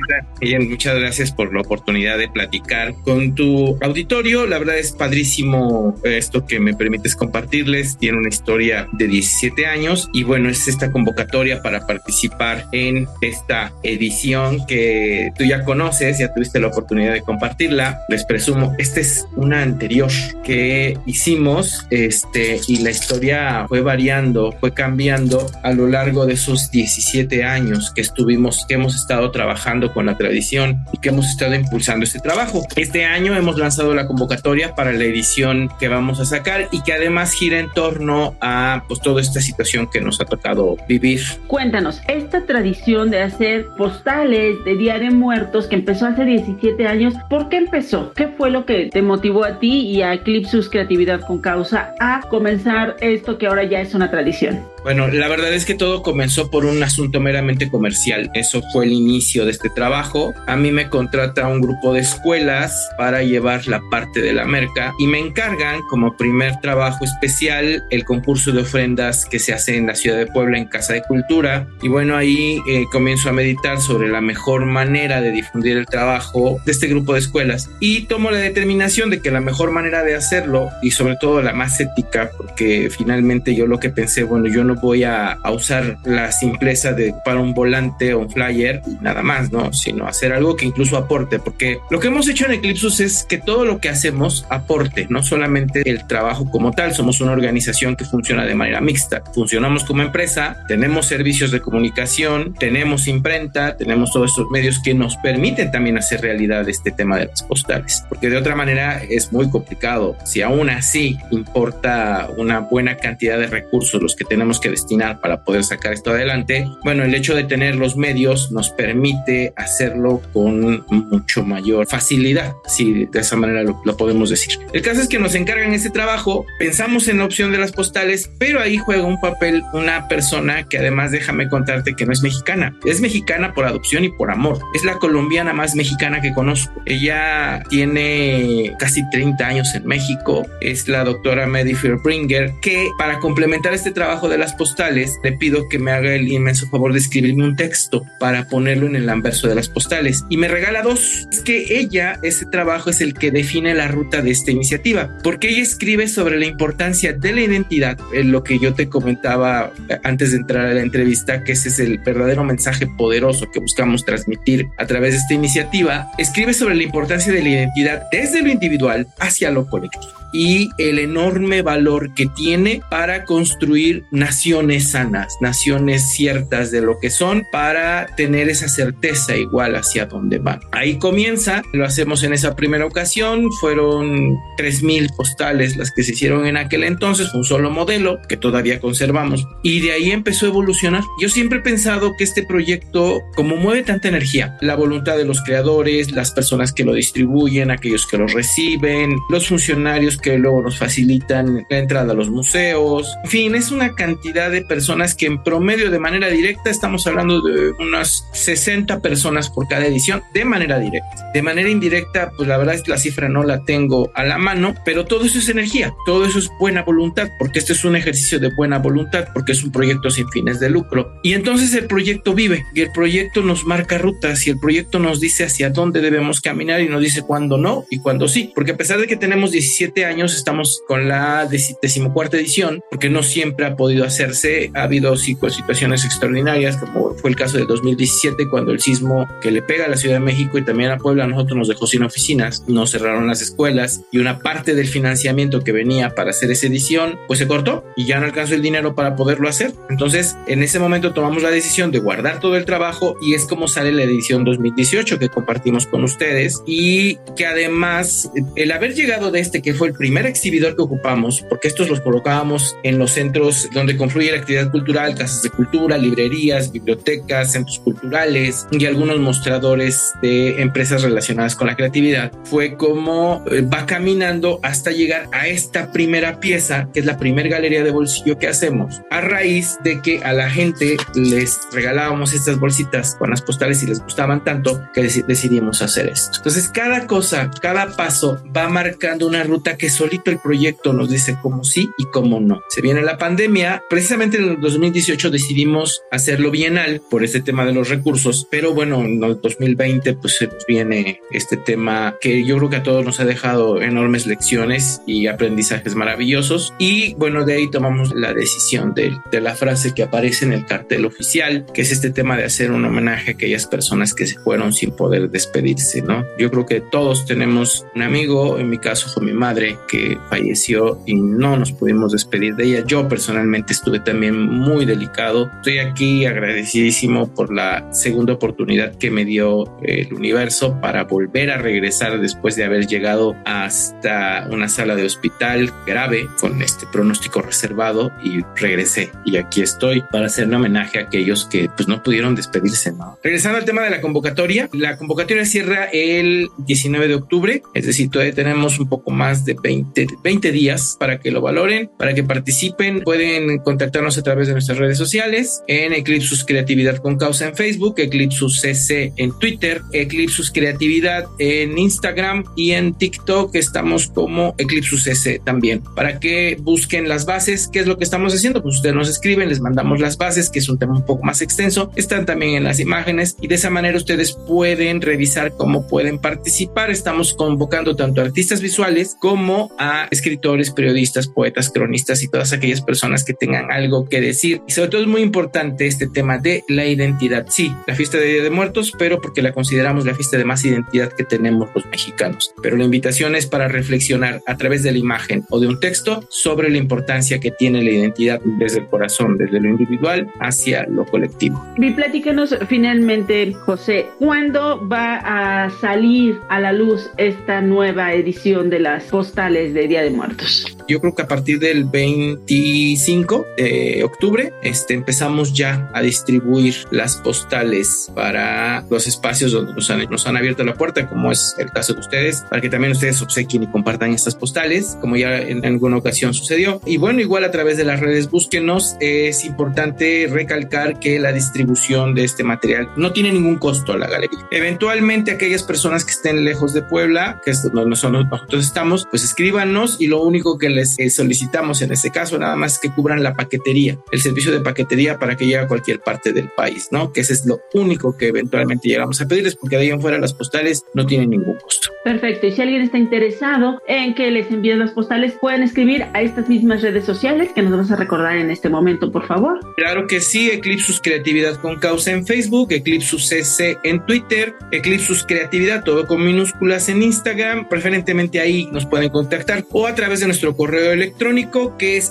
Bien, muchas gracias por la oportunidad de platicar con tu auditorio la verdad es padrísimo esto que me permites compartirles. Tiene una historia de 17 años y bueno, es esta convocatoria para participar en esta edición que tú ya conoces, ya tuviste la oportunidad de compartirla. Les presumo, esta es una anterior que hicimos este, y la historia fue variando, fue cambiando a lo largo de esos 17 años que estuvimos, que hemos estado trabajando con la tradición y que hemos estado impulsando este trabajo. Este año hemos lanzado la convocatoria para la edición que vamos a sacar y que además gira en torno a pues toda esta situación que nos ha tocado vivir. Cuéntanos, esta tradición de hacer postales de Día de Muertos que empezó hace 17 años, ¿por qué empezó? ¿Qué fue lo que te motivó a ti y a Eclipsus Creatividad con Causa a comenzar esto que ahora ya es una tradición? Bueno, la verdad es que todo comenzó por un asunto meramente comercial. Eso fue el inicio de este trabajo. A mí me contrata un grupo de escuelas para llevar la parte de la merca y me encargan como primer trabajo especial el concurso de ofrendas que se hace en la ciudad de Puebla en Casa de Cultura. Y bueno, ahí eh, comienzo a meditar sobre la mejor manera de difundir el trabajo de este grupo de escuelas y tomo la determinación de que la mejor manera de hacerlo y sobre todo la más ética, porque finalmente yo lo que pensé, bueno, yo no voy a, usar la simpleza de para un volante o un flyer y nada más, ¿no? Sino hacer algo que incluso aporte, porque lo que hemos hecho en Eclipsus es que todo lo que hacemos aporte, no solamente el trabajo como tal, somos una organización que funciona de manera mixta, funcionamos como empresa, tenemos servicios de comunicación, tenemos imprenta, tenemos todos estos medios que nos permiten también hacer realidad este tema de las postales, porque de otra manera es muy complicado. Si aún así importa una buena cantidad de recursos los que tenemos que destinar para poder sacar esto adelante, bueno, el hecho de tener los medios nos permite hacerlo con mucho mayor facilidad, si de esa manera lo, podemos decir. El caso es que nos encargan este trabajo, pensamos en la opción de las postales, pero ahí juega un papel una persona que además déjame contarte que no es mexicana, es mexicana por adopción y por amor, es la colombiana más mexicana que conozco. Ella tiene casi 30 años en México, es la doctora Medi Bringer, que para complementar este trabajo de las postales, le pido que me haga el inmenso favor de escribirme un texto para ponerlo en el anverso de las postales. Y me regala dos. Es que ella, ese trabajo es el que define la ruta de esta iniciativa, porque ella escribe sobre la importancia de la identidad, en lo que yo te comentaba antes de entrar a la entrevista, que ese es el verdadero mensaje poderoso que buscamos transmitir a través de esta iniciativa. Escribe sobre la importancia de la identidad desde lo individual hacia lo colectivo y el enorme valor que tiene para construir naciones sanas, naciones ciertas de lo que son, para tener esa certeza igual hacia dónde van. Ahí comienza, lo hacemos en esa primera ocasión, fueron 3.000 postales las que se hicieron en aquel entonces, un solo modelo que todavía conservamos y de ahí empezó a evolucionar. Yo siempre he pensado que este proyecto, como mueve tanta energía, la voluntad de los creadores, las personas que lo distribuyen, aquellos que lo reciben, los funcionarios que luego nos facilitan la entrada a los museos. En fin, es una cantidad de personas que en promedio de manera directa estamos hablando de unas 60 personas por cada edición de manera directa. De manera indirecta, pues la verdad es que la cifra no la tengo a la mano, pero todo eso es energía, todo eso es buena voluntad, porque este es un ejercicio de buena voluntad, porque es un proyecto sin fines de lucro. Y entonces el proyecto vive y el proyecto nos marca rutas y el proyecto nos dice hacia dónde debemos caminar y nos dice cuándo no y cuándo sí, porque a pesar de que tenemos 17 años, estamos con la decimocuarta edición, porque no siempre ha podido hacerse, ha habido situaciones extraordinarias, como fue el caso de 2017, cuando el sismo que le pega a la Ciudad de México y también a Puebla, a nosotros nos dejó sin oficinas, nos cerraron las escuelas y una parte del financiamiento que venía para hacer esa edición, pues se cortó y ya no alcanzó el dinero para poderlo hacer. Entonces, en ese momento tomamos la decisión de guardar todo el trabajo y es como sale la edición 2018 que compartimos con ustedes y que además el haber llegado de este, que fue el primer exhibidor que ocupamos, porque estos los colocábamos en los centros donde confluye la actividad cultural, casas de cultura, librerías, bibliotecas, centros culturales y algunos mostradores de empresas relacionadas con la creatividad, fue como eh, va caminando hasta llegar a esta primera pieza, que es la primera galería de bolsillo que hacemos, a raíz de que a la gente les regalábamos estas bolsitas con las postales y les gustaban tanto que decidimos hacer esto. Entonces, cada cosa, cada paso va marcando una ruta que solito el proyecto nos dice cómo sí y cómo no. Se viene la pandemia, precisamente en el 2018 decidimos hacerlo bienal por este tema de los recursos, pero bueno, en el 2020 pues viene este tema que yo creo que a todos nos ha dejado enormes lecciones y aprendizajes maravillosos y bueno, de ahí tomamos la decisión de, de la frase que aparece en el cartel oficial, que es este tema de hacer un homenaje a aquellas personas que se fueron sin poder despedirse, ¿no? Yo creo que todos tenemos un amigo, en mi caso fue mi madre, que falleció y no nos pudimos despedir de ella. Yo personalmente estuve también muy delicado. Estoy aquí agradecidísimo por la segunda oportunidad que me dio el universo para volver a regresar después de haber llegado hasta una sala de hospital grave con este pronóstico reservado y regresé y aquí estoy para hacer un homenaje a aquellos que pues no pudieron despedirse, ¿no? Regresando al tema de la convocatoria, la convocatoria cierra el 19 de octubre, es decir, todavía tenemos un poco más de 20, 20 días para que lo valoren, para que participen, pueden contactarnos a través de nuestras redes sociales en Eclipsus Creatividad con Causa en Facebook, Eclipsus CC en Twitter, Eclipsus Creatividad en Instagram y en TikTok. Estamos como Eclipsus CC también, para que busquen las bases, qué es lo que estamos haciendo, pues ustedes nos escriben, les mandamos las bases, que es un tema un poco más extenso, están también en las imágenes y de esa manera ustedes pueden revisar cómo pueden participar. Estamos convocando tanto a artistas visuales como a escritores, periodistas, poetas, cronistas y todas aquellas personas que tengan algo que decir. Y sobre todo es muy importante este tema de la identidad. Sí, la fiesta de Día de Muertos, pero porque la consideramos la fiesta de más identidad que tenemos los mexicanos. Pero la invitación es para reflexionar a través de la imagen o de un texto sobre la importancia que tiene la identidad desde el corazón, desde lo individual hacia lo colectivo. Y platícanos finalmente, José, ¿cuándo va a salir a la luz esta nueva edición de las postales de Día de Muertos? Yo creo que a partir del 25 de octubre este, empezamos ya a distribuir las postales para los espacios donde nos han, nos han abierto la puerta, como es el caso de ustedes, para que también ustedes obsequien y compartan estas postales, como ya en alguna ocasión sucedió. Y bueno, igual a través de las redes, búsquenos. Es importante recalcar que la distribución de este material no tiene ningún costo a la galería. Eventualmente, aquellas personas que estén lejos de Puebla, que es donde nosotros estamos, pues escríbanos y lo único que les eh, solicitamos en este caso nada más es que cubran la paquetería, el servicio de paquetería para que llegue a cualquier parte del país, ¿no? Que ese es lo único que eventualmente llegamos a pedirles porque de ahí en fuera las postales no tienen ningún costo. Perfecto. Y si alguien está interesado en que les envíen las postales, pueden escribir a estas mismas redes sociales que nos vas a recordar en este momento, por favor. Claro que sí, Eclipsus Creatividad con Causa en Facebook, Eclipsus CC en Twitter, Eclipsus Creatividad, todo con minúsculas en Instagram, preferentemente ahí nos pueden contactar o a través de nuestro correo electrónico que es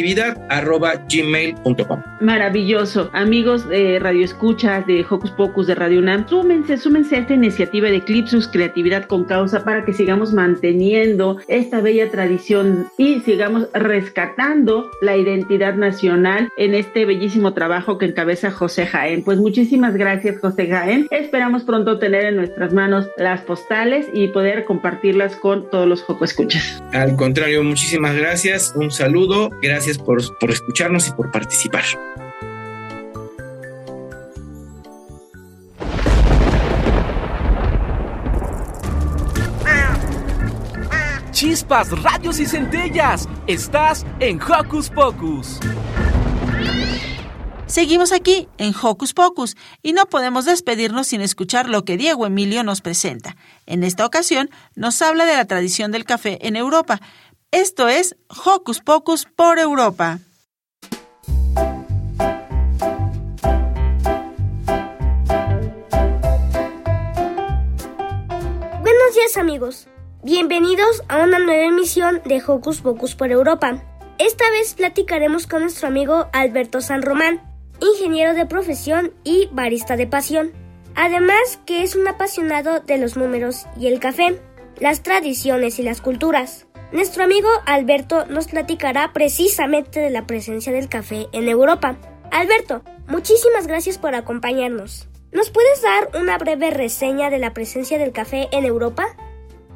eclipsuscreatividad.gmail.com. Maravilloso. Amigos de Radio Escuchas, de Hocus Pocus, de Radio UNAM, súmense, súmense a esta iniciativa de Eclipsus Creatividad con Causa para que sigamos manteniendo esta bella tradición y sigamos rescatando la identidad nacional en este bellísimo trabajo que encabeza José Jaén. Pues muchísimas gracias, José Jaén. Esperamos pronto tener en nuestras manos las postales y poder compartirlas con todos los Joco Escuchas. Al contrario, muchísimas gracias. Un saludo. Gracias por, por escucharnos y por participar. chispas, radios y centellas. Estás en Hocus Pocus. Seguimos aquí en Hocus Pocus y no podemos despedirnos sin escuchar lo que Diego Emilio nos presenta. En esta ocasión nos habla de la tradición del café en Europa. Esto es Hocus Pocus por Europa. Buenos días amigos, bienvenidos a una nueva emisión de Hocus Pocus por Europa. Esta vez platicaremos con nuestro amigo Alberto San Román, ingeniero de profesión y barista de pasión. Además que es un apasionado de los números y el café, las tradiciones y las culturas. Nuestro amigo Alberto nos platicará precisamente de la presencia del café en Europa. Alberto, muchísimas gracias por acompañarnos. ¿Nos puedes dar una breve reseña de la presencia del café en Europa?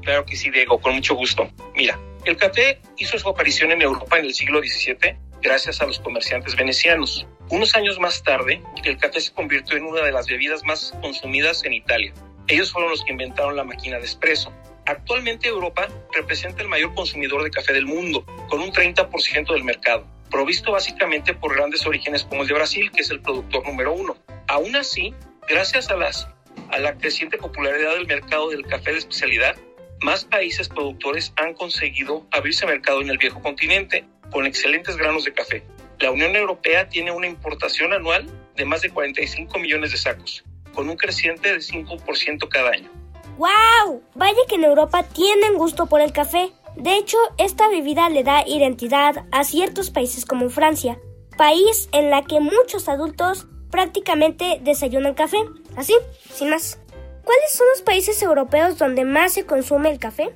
Claro que sí, Diego, con mucho gusto. Mira, el café hizo su aparición en Europa en el siglo XVII gracias a los comerciantes venecianos. Unos años más tarde, el café se convirtió en una de las bebidas más consumidas en Italia. Ellos fueron los que inventaron la máquina de espresso. Actualmente Europa representa el mayor consumidor de café del mundo, con un 30% del mercado, provisto básicamente por grandes orígenes como el de Brasil, que es el productor número uno. Aún así, gracias a, las, a la creciente popularidad del mercado del café de especialidad, más países productores han conseguido abrirse mercado en el viejo continente con excelentes granos de café. La Unión Europea tiene una importación anual de más de 45 millones de sacos, con un creciente de 5% cada año. ¡Wow! Vaya que en Europa tienen gusto por el café. De hecho, esta bebida le da identidad a ciertos países como Francia, país en la que muchos adultos prácticamente desayunan café, así, sin más. ¿Cuáles son los países europeos donde más se consume el café?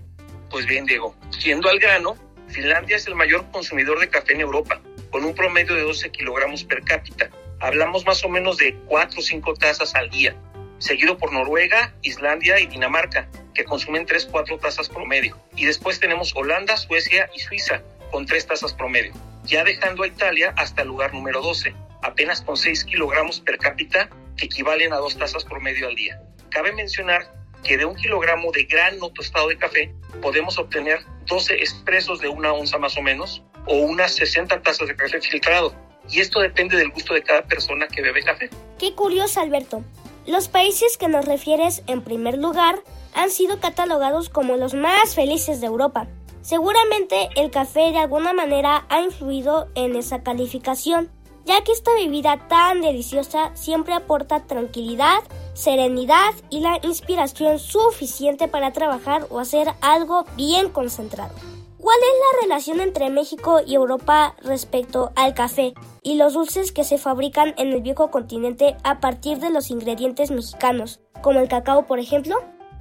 Pues bien, Diego, siendo al grano, Finlandia es el mayor consumidor de café en Europa, con un promedio de 12 kilogramos per cápita. Hablamos más o menos de 4 o 5 tazas al día, seguido por Noruega, Islandia y Dinamarca, que consumen 3-4 tazas promedio. Y después tenemos Holanda, Suecia y Suiza, con 3 tazas promedio, ya dejando a Italia hasta el lugar número 12, apenas con 6 kilogramos per cápita, que equivalen a 2 tazas promedio al día. Cabe mencionar que de un kilogramo de grano tostado de café podemos obtener 12 expresos de una onza más o menos o unas 60 tazas de café filtrado. Y esto depende del gusto de cada persona que bebe café. Qué curioso, Alberto. Los países que nos refieres en primer lugar han sido catalogados como los más felices de Europa. Seguramente el café de alguna manera ha influido en esa calificación, ya que esta bebida tan deliciosa siempre aporta tranquilidad, serenidad y la inspiración suficiente para trabajar o hacer algo bien concentrado. ¿Cuál es la relación entre México y Europa respecto al café y los dulces que se fabrican en el viejo continente a partir de los ingredientes mexicanos, como el cacao, por ejemplo?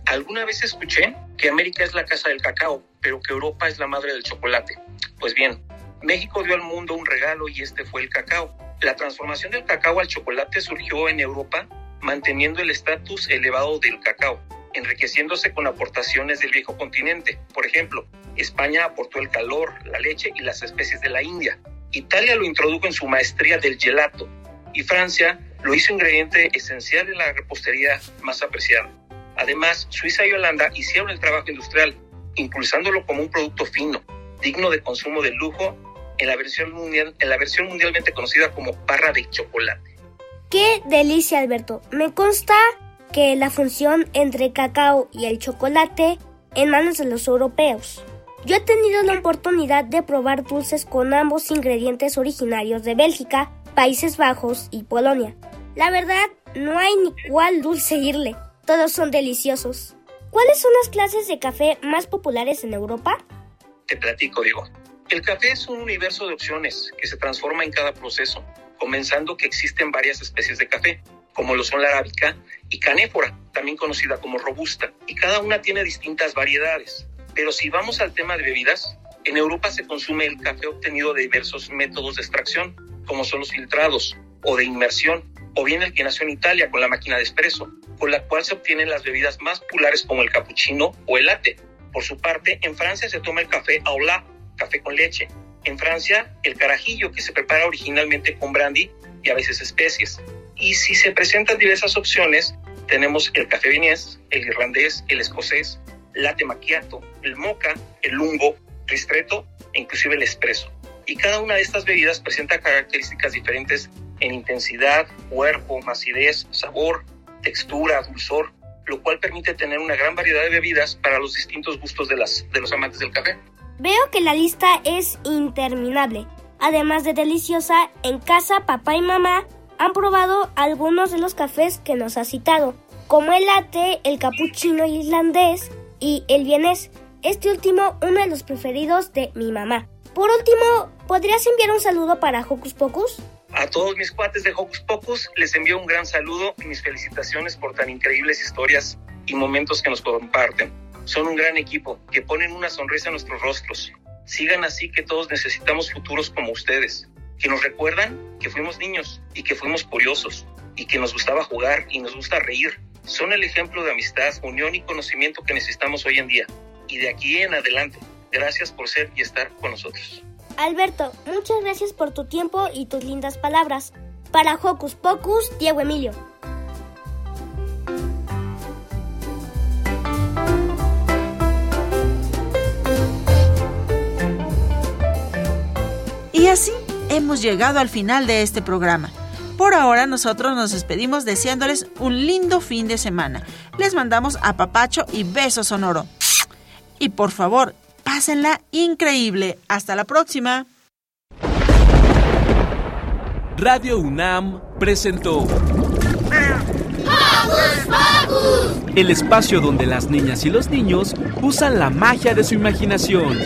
Alguna vez escuché que América es la casa del cacao, pero que Europa es la madre del chocolate. Pues bien, México dio al mundo un regalo y este fue el cacao. La transformación del cacao al chocolate surgió en Europa manteniendo el estatus elevado del cacao, enriqueciéndose con aportaciones del viejo continente. Por ejemplo, España aportó el calor, la leche y las especies de la India. Italia lo introdujo en su maestría del gelato y Francia lo hizo ingrediente esencial en la repostería más apreciada. Además, Suiza y Holanda hicieron el trabajo industrial, impulsándolo como un producto fino, digno de consumo de lujo en la versión, mundial, en la versión mundialmente conocida como barra de chocolate. ¡Qué delicia, Alberto! Me consta que la función entre cacao y el chocolate en manos de los europeos. Yo he tenido la oportunidad de probar dulces con ambos ingredientes originarios de Bélgica, Países Bajos y Polonia. La verdad, no hay ni cuál dulce irle. Todos son deliciosos. ¿Cuáles son las clases de café más populares en Europa? Te platico, Diego. El café es un universo de opciones que se transforma en cada proceso, comenzando que existen varias especies de café, como lo son la arábica y canéfora, también conocida como robusta, y cada una tiene distintas variedades. Pero si vamos al tema de bebidas, en Europa se consume el café obtenido de diversos métodos de extracción, como son los filtrados o de inmersión, o bien el que nació en Italia con la máquina de espresso, con la cual se obtienen las bebidas más populares como el cappuccino o el latte. Por su parte, en Francia se toma el café aulá, café con leche. En Francia, el carajillo, que se prepara originalmente con brandy y a veces especies. Y si se presentan diversas opciones, tenemos el café vienés, el irlandés, el escocés, latte macchiato, el mocha, el lungo, ristretto e inclusive el espresso. Y cada una de estas bebidas presenta características diferentes en intensidad, cuerpo, acidez, sabor, textura, dulzor, lo cual permite tener una gran variedad de bebidas para los distintos gustos de, las, de los amantes del café. Veo que la lista es interminable. Además de deliciosa, en casa papá y mamá han probado algunos de los cafés que nos ha citado, como el latte, el cappuccino irlandés y el vienés. Este último uno de los preferidos de mi mamá. Por último, ¿podrías enviar un saludo para Hocus Pocus? A todos mis cuates de Hocus Pocus les envío un gran saludo y mis felicitaciones por tan increíbles historias y momentos que nos comparten. Son un gran equipo que ponen una sonrisa en nuestros rostros. Sigan así que todos necesitamos futuros como ustedes, que nos recuerdan que fuimos niños y que fuimos curiosos y que nos gustaba jugar y nos gusta reír. Son el ejemplo de amistad, unión y conocimiento que necesitamos hoy en día. Y de aquí en adelante, gracias por ser y estar con nosotros. Alberto, muchas gracias por tu tiempo y tus lindas palabras. Para Hocus Pocus, Diego Emilio. Y así hemos llegado al final de este programa. Por ahora nosotros nos despedimos deseándoles un lindo fin de semana. Les mandamos a papacho y beso sonoro. Y por favor, Pásenla increíble. Hasta la próxima. Radio UNAM presentó el espacio donde las niñas y los niños usan la magia de su imaginación.